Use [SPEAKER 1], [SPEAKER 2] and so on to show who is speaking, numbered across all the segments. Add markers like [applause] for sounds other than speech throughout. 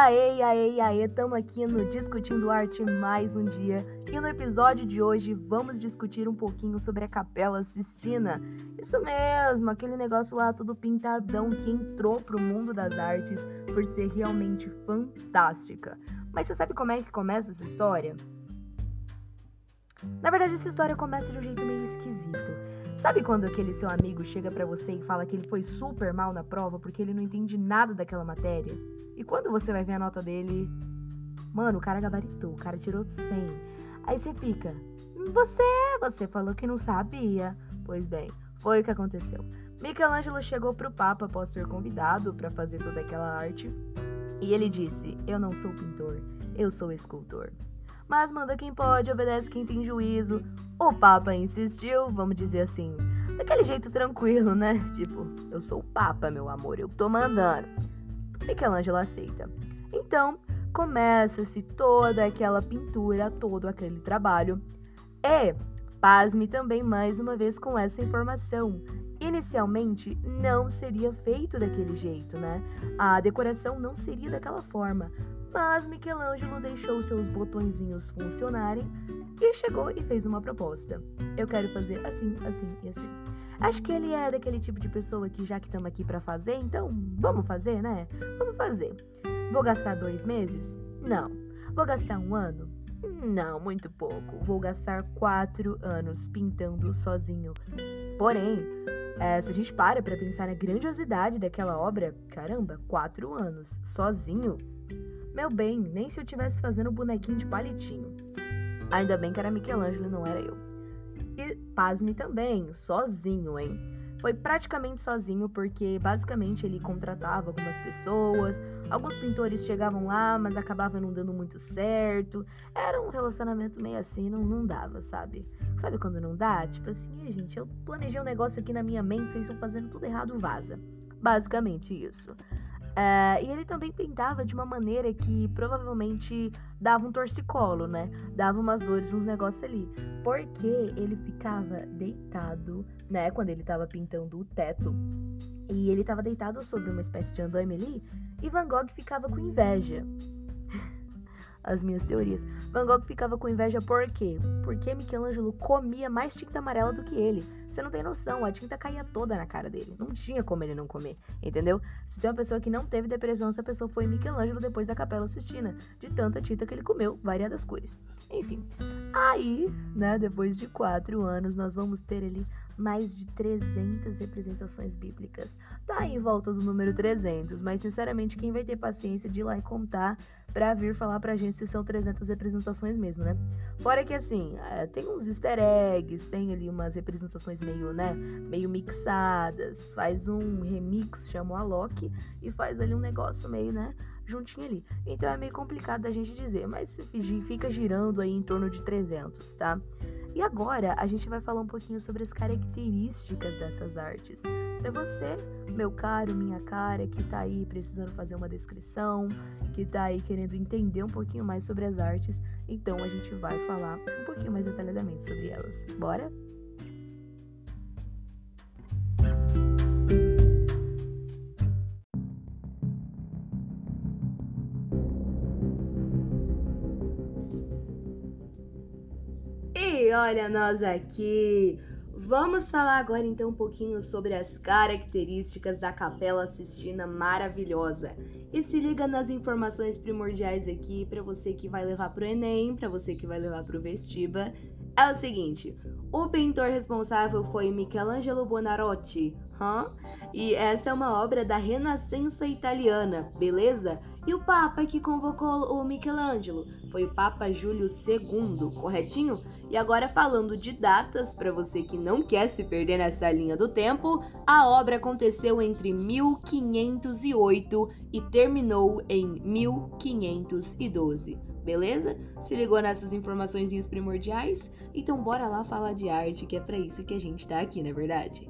[SPEAKER 1] aê, aê, aê, estamos aqui no Discutindo Arte mais um dia e no episódio de hoje vamos discutir um pouquinho sobre a Capela Sistina. Isso mesmo, aquele negócio lá todo pintadão que entrou pro mundo das artes por ser realmente fantástica. Mas você sabe como é que começa essa história? Na verdade, essa história começa de um jeito meio esquisito. Sabe quando aquele seu amigo chega para você e fala que ele foi super mal na prova porque ele não entende nada daquela matéria? E quando você vai ver a nota dele, mano, o cara gabaritou, o cara tirou 100. Aí você fica, você, você falou que não sabia. Pois bem, foi o que aconteceu. Michelangelo chegou pro Papa após ser convidado para fazer toda aquela arte e ele disse: Eu não sou pintor, eu sou escultor mas manda quem pode, obedece quem tem juízo. O Papa insistiu, vamos dizer assim, daquele jeito tranquilo, né? Tipo, eu sou o Papa, meu amor, eu tô mandando. Michelangelo aceita. Então, começa-se toda aquela pintura, todo aquele trabalho. E, pasme também mais uma vez com essa informação. Inicialmente não seria feito daquele jeito, né? A decoração não seria daquela forma, mas Michelangelo deixou seus botõezinhos funcionarem e chegou e fez uma proposta. Eu quero fazer assim, assim e assim. Acho que ele é daquele tipo de pessoa que já que estamos aqui para fazer, então vamos fazer, né? Vamos fazer. Vou gastar dois meses? Não. Vou gastar um ano? Não, muito pouco. Vou gastar quatro anos pintando sozinho. Porém, é, se a gente para para pensar na grandiosidade daquela obra, caramba, quatro anos sozinho meu bem, nem se eu tivesse fazendo bonequinho de palitinho. Ainda bem que era Michelangelo e não era eu. E pasme também, sozinho, hein? Foi praticamente sozinho porque basicamente ele contratava algumas pessoas, alguns pintores chegavam lá, mas acabava não dando muito certo. Era um relacionamento meio assim, não, não dava, sabe? Sabe quando não dá? Tipo assim, gente, eu planejei um negócio aqui na minha mente, vocês estão fazendo tudo errado, vaza. Basicamente isso. É, e ele também pintava de uma maneira que provavelmente dava um torcicolo, né? Dava umas dores, uns negócios ali. Porque ele ficava deitado, né? Quando ele tava pintando o teto. E ele tava deitado sobre uma espécie de andame ali. E Van Gogh ficava com inveja. As minhas teorias. Van Gogh ficava com inveja por quê? Porque Michelangelo comia mais tinta amarela do que ele. Você não tem noção, a tinta caía toda na cara dele. Não tinha como ele não comer, entendeu? Se tem uma pessoa que não teve depressão, essa pessoa foi Michelangelo depois da Capela Sistina, de tanta tinta que ele comeu, variadas cores. Enfim, aí, né, depois de quatro anos, nós vamos ter ali mais de 300 representações bíblicas. Tá em volta do número 300, mas sinceramente, quem vai ter paciência de ir lá e contar pra vir falar pra gente se são 300 representações mesmo, né? Fora que assim, é, tem uns easter eggs, tem ali umas representações meio, né, meio mixadas, faz um remix, chama o Alok, e faz ali um negócio meio, né, juntinho ali. Então é meio complicado da gente dizer, mas fica girando aí em torno de 300, tá? E agora a gente vai falar um pouquinho sobre as características dessas artes. Para você, meu caro, minha cara, que tá aí precisando fazer uma descrição, que tá aí querendo entender um pouquinho mais sobre as artes, então a gente vai falar um pouquinho mais detalhadamente sobre elas. Bora? E olha nós aqui. Vamos falar agora então um pouquinho sobre as características da Capela Sistina maravilhosa. E se liga nas informações primordiais aqui para você que vai levar pro ENEM, para você que vai levar pro Vestiba. É o seguinte, o pintor responsável foi Michelangelo Buonarroti, huh? e essa é uma obra da Renascença italiana, beleza? E o Papa que convocou o Michelangelo foi o Papa Júlio II, corretinho? E agora falando de datas, para você que não quer se perder nessa linha do tempo, a obra aconteceu entre 1508 e terminou em 1512. Beleza? Se ligou nessas informações primordiais? Então bora lá falar de arte, que é para isso que a gente tá aqui, não é verdade?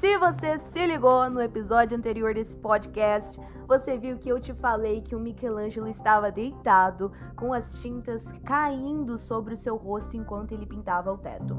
[SPEAKER 1] Se você se ligou no episódio anterior desse podcast, você viu que eu te falei que o Michelangelo estava deitado com as tintas caindo sobre o seu rosto enquanto ele pintava o teto.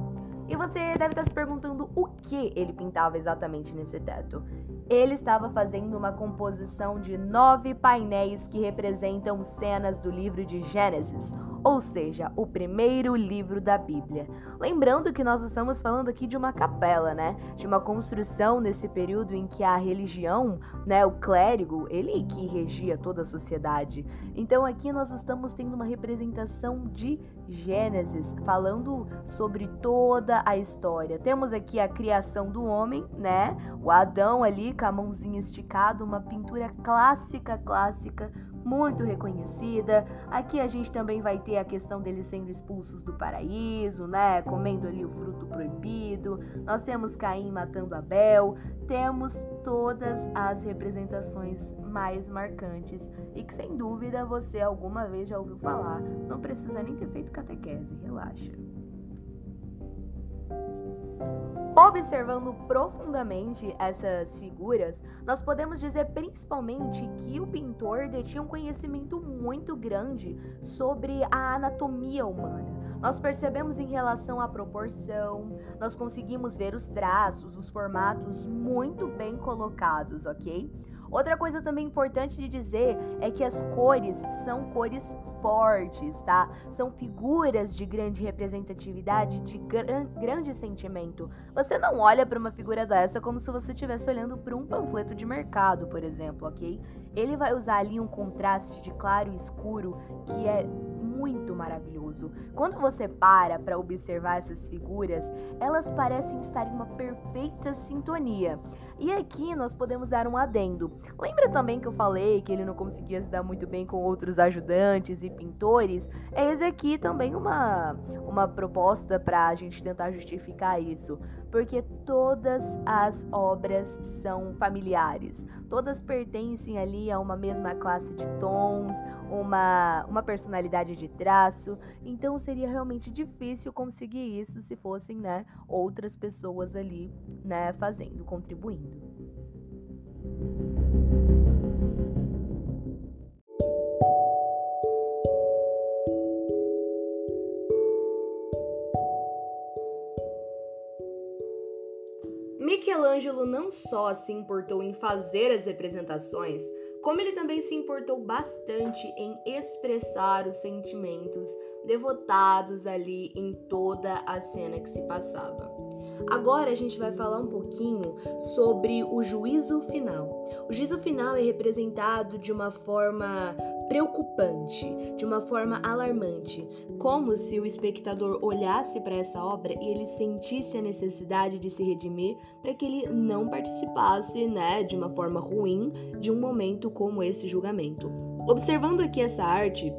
[SPEAKER 1] E você deve estar se perguntando o que ele pintava exatamente nesse teto. Ele estava fazendo uma composição de nove painéis que representam cenas do livro de Gênesis, ou seja, o primeiro livro da Bíblia. Lembrando que nós estamos falando aqui de uma capela, né? De uma construção nesse período em que a religião, né, o clérigo, ele que regia toda a sociedade. Então aqui nós estamos tendo uma representação de Gênesis, falando sobre toda a história. Temos aqui a criação do homem, né? O Adão ali com a mãozinha esticada, uma pintura clássica, clássica muito reconhecida. Aqui a gente também vai ter a questão deles sendo expulsos do paraíso, né? Comendo ali o fruto proibido. Nós temos Caim matando Abel. Temos todas as representações mais marcantes e que sem dúvida você alguma vez já ouviu falar. Não precisa nem ter feito catequese, relaxa. Observando profundamente essas figuras, nós podemos dizer principalmente que o pintor detinha um conhecimento muito grande sobre a anatomia humana. Nós percebemos em relação à proporção, nós conseguimos ver os traços, os formatos muito bem colocados, ok? Outra coisa também importante de dizer é que as cores são cores fortes, tá? São figuras de grande representatividade, de gran grande sentimento. Você não olha para uma figura dessa como se você estivesse olhando para um panfleto de mercado, por exemplo, ok? Ele vai usar ali um contraste de claro e escuro que é muito maravilhoso. Quando você para para observar essas figuras, elas parecem estar em uma perfeita sintonia. E aqui nós podemos dar um adendo. Lembra também que eu falei que ele não conseguia se dar muito bem com outros ajudantes e pintores? Eis aqui também uma, uma proposta para a gente tentar justificar isso. Porque todas as obras são familiares. Todas pertencem ali a uma mesma classe de tons, uma, uma personalidade de traço. Então seria realmente difícil conseguir isso se fossem né, outras pessoas ali né, fazendo, contribuindo. Michelangelo não só se importou em fazer as representações, como ele também se importou bastante em expressar os sentimentos devotados ali em toda a cena que se passava. Agora a gente vai falar um pouquinho sobre o juízo final. O juízo final é representado de uma forma preocupante, de uma forma alarmante, como se o espectador olhasse para essa obra e ele sentisse a necessidade de se redimir para que ele não participasse, né, de uma forma ruim de um momento como esse julgamento. Observando aqui essa arte,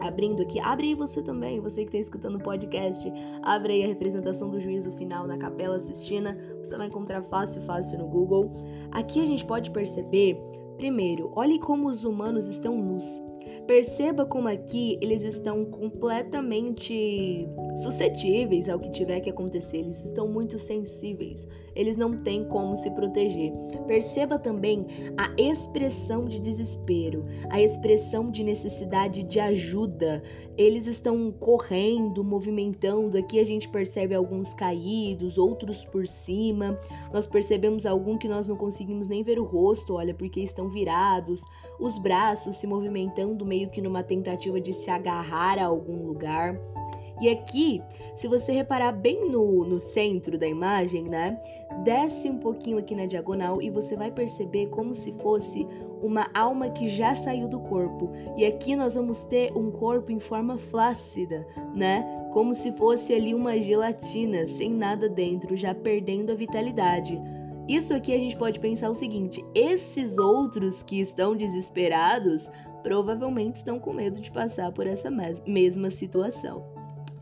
[SPEAKER 1] abrindo aqui, abre aí você também, você que está escutando o podcast, abre aí a representação do juízo final na Capela Sistina, você vai encontrar fácil, fácil no Google. Aqui a gente pode perceber, primeiro, olhe como os humanos estão nus. Perceba como aqui eles estão completamente suscetíveis ao que tiver que acontecer, eles estão muito sensíveis, eles não têm como se proteger. Perceba também a expressão de desespero, a expressão de necessidade de ajuda. Eles estão correndo, movimentando. Aqui a gente percebe alguns caídos, outros por cima. Nós percebemos algum que nós não conseguimos nem ver o rosto, olha, porque estão virados, os braços se movimentando meio meio que numa tentativa de se agarrar a algum lugar. E aqui, se você reparar bem no, no centro da imagem, né? Desce um pouquinho aqui na diagonal e você vai perceber como se fosse uma alma que já saiu do corpo. E aqui nós vamos ter um corpo em forma flácida, né? Como se fosse ali uma gelatina, sem nada dentro, já perdendo a vitalidade. Isso aqui a gente pode pensar o seguinte: esses outros que estão desesperados provavelmente estão com medo de passar por essa mesma situação.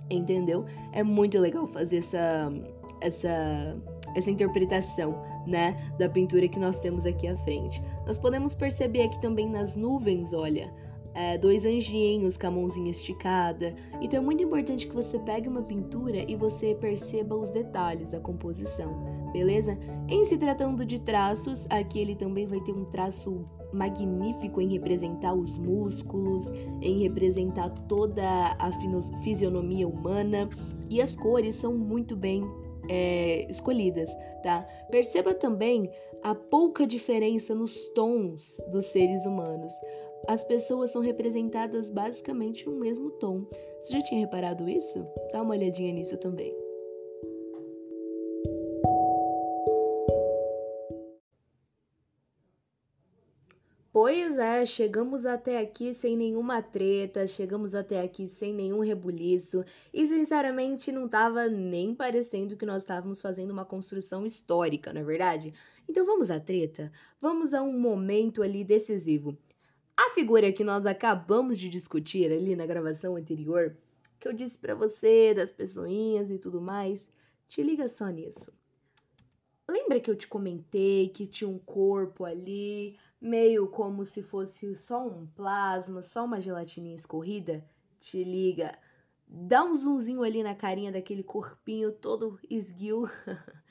[SPEAKER 1] Entendeu? É muito legal fazer essa essa essa interpretação, né, da pintura que nós temos aqui à frente. Nós podemos perceber aqui também nas nuvens, olha, é, dois anjinhos com a mãozinha esticada. Então é muito importante que você pegue uma pintura e você perceba os detalhes da composição, beleza? Em se tratando de traços, aqui ele também vai ter um traço magnífico em representar os músculos, em representar toda a fisionomia humana, e as cores são muito bem é, escolhidas, tá? Perceba também a pouca diferença nos tons dos seres humanos. As pessoas são representadas basicamente no mesmo tom. Você já tinha reparado isso? Dá uma olhadinha nisso também. Pois é, chegamos até aqui sem nenhuma treta, chegamos até aqui sem nenhum rebuliço e sinceramente não tava nem parecendo que nós estávamos fazendo uma construção histórica, não é verdade? Então vamos à treta? Vamos a um momento ali decisivo. A figura que nós acabamos de discutir ali na gravação anterior, que eu disse para você das pessoinhas e tudo mais, te liga só nisso. Lembra que eu te comentei que tinha um corpo ali, meio como se fosse só um plasma, só uma gelatininha escorrida? Te liga, dá um zoomzinho ali na carinha daquele corpinho todo esguio. [laughs]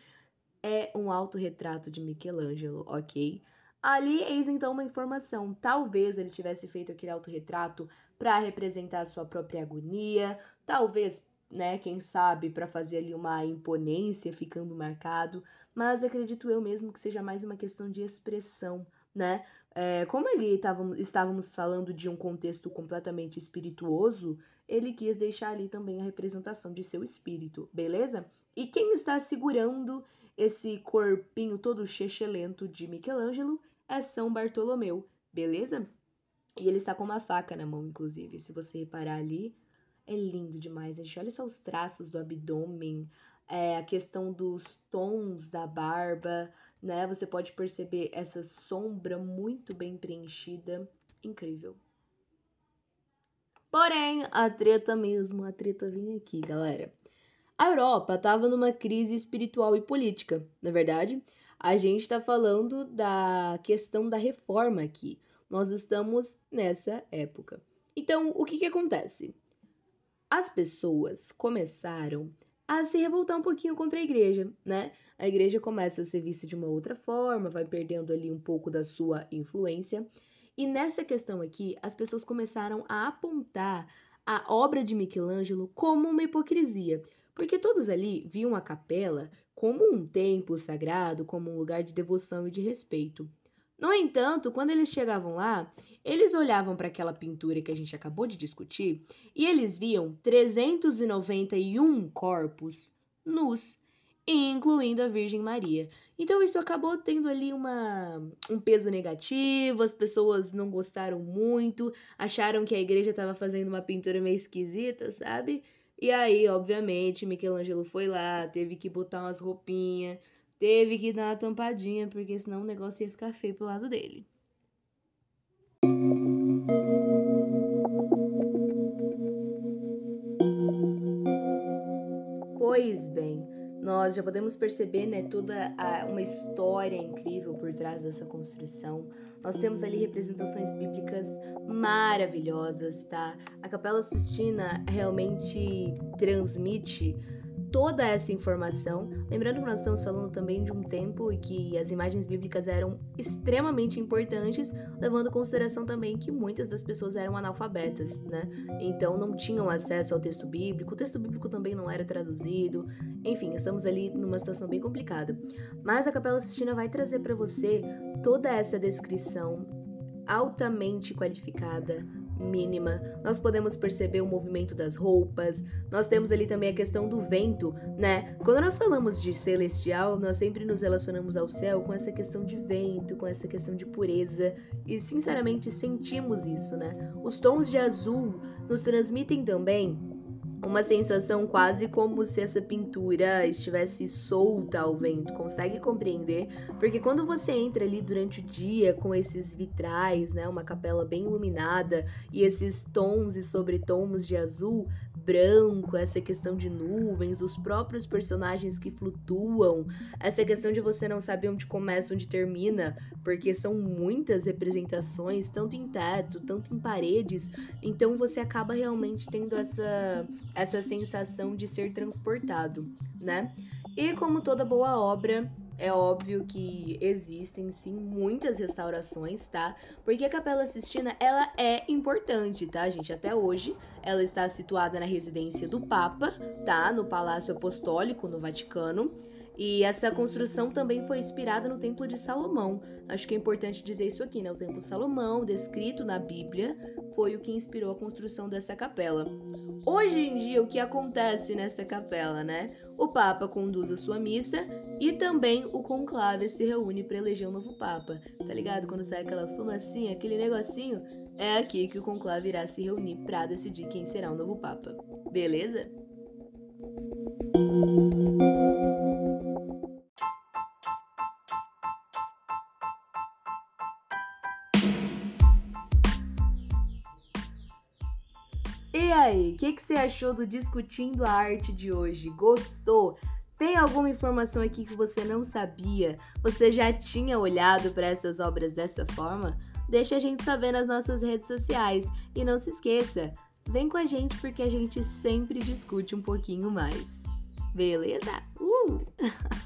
[SPEAKER 1] é um autorretrato de Michelangelo, ok? Ali eis então uma informação. Talvez ele tivesse feito aquele autorretrato para representar sua própria agonia, talvez, né, quem sabe, para fazer ali uma imponência ficando marcado, mas acredito eu mesmo que seja mais uma questão de expressão, né? É, como ele tava, estávamos falando de um contexto completamente espirituoso, ele quis deixar ali também a representação de seu espírito, beleza? E quem está segurando esse corpinho todo chechelento de Michelangelo é São Bartolomeu, beleza? E ele está com uma faca na mão, inclusive. Se você reparar ali, é lindo demais, gente. Olha só os traços do abdômen, é, a questão dos tons da barba, né? Você pode perceber essa sombra muito bem preenchida. Incrível. Porém, a treta mesmo, a treta vinha aqui, galera. A Europa estava numa crise espiritual e política, na verdade. A gente está falando da questão da reforma aqui. Nós estamos nessa época. Então, o que, que acontece? As pessoas começaram a se revoltar um pouquinho contra a igreja, né? A igreja começa a ser vista de uma outra forma, vai perdendo ali um pouco da sua influência. E nessa questão aqui, as pessoas começaram a apontar a obra de Michelangelo como uma hipocrisia, porque todos ali viam a capela como um templo sagrado, como um lugar de devoção e de respeito. No entanto, quando eles chegavam lá, eles olhavam para aquela pintura que a gente acabou de discutir e eles viam 391 corpos nus, incluindo a Virgem Maria. Então isso acabou tendo ali uma, um peso negativo, as pessoas não gostaram muito, acharam que a igreja estava fazendo uma pintura meio esquisita, sabe? E aí, obviamente, Michelangelo foi lá, teve que botar umas roupinhas Teve que dar uma tampadinha, porque senão o negócio ia ficar feio pro lado dele. Pois bem, nós já podemos perceber né, toda a, uma história incrível por trás dessa construção. Nós temos ali representações bíblicas maravilhosas, tá? A Capela Sistina realmente transmite toda essa informação. Lembrando que nós estamos falando também de um tempo em que as imagens bíblicas eram extremamente importantes, levando em consideração também que muitas das pessoas eram analfabetas, né? Então não tinham acesso ao texto bíblico, o texto bíblico também não era traduzido. Enfim, estamos ali numa situação bem complicada. Mas a Capela Sistina vai trazer para você toda essa descrição altamente qualificada, mínima. Nós podemos perceber o movimento das roupas. Nós temos ali também a questão do vento, né? Quando nós falamos de celestial, nós sempre nos relacionamos ao céu com essa questão de vento, com essa questão de pureza e sinceramente sentimos isso, né? Os tons de azul nos transmitem também uma sensação quase como se essa pintura estivesse solta ao vento. Consegue compreender? Porque quando você entra ali durante o dia com esses vitrais, né, uma capela bem iluminada e esses tons e sobretons de azul, branco, essa questão de nuvens, os próprios personagens que flutuam, essa questão de você não saber onde começa, onde termina, porque são muitas representações, tanto em teto, tanto em paredes, então você acaba realmente tendo essa essa sensação de ser transportado, né? E como toda boa obra,
[SPEAKER 2] é óbvio que existem sim muitas restaurações, tá? Porque a Capela Sistina, ela é importante, tá, gente? Até hoje, ela está situada na residência do Papa, tá? No Palácio Apostólico, no Vaticano. E essa construção também foi inspirada no Templo de Salomão. Acho que é importante dizer isso aqui, né? O Templo de Salomão, descrito na Bíblia, foi o que inspirou a construção dessa capela. Hoje em dia, o que acontece nessa capela, né? O Papa conduz a sua missa e também o conclave se reúne para eleger um novo Papa. Tá ligado? Quando sai aquela fumacinha, aquele negocinho, é aqui que o conclave irá se reunir para decidir quem será o novo Papa. Beleza? E aí, o que, que você achou do Discutindo a Arte de hoje? Gostou? Tem alguma informação aqui que você não sabia? Você já tinha olhado para essas obras dessa forma? Deixa a gente saber nas nossas redes sociais. E não se esqueça, vem com a gente porque a gente sempre discute um pouquinho mais. Beleza? Uh! [laughs]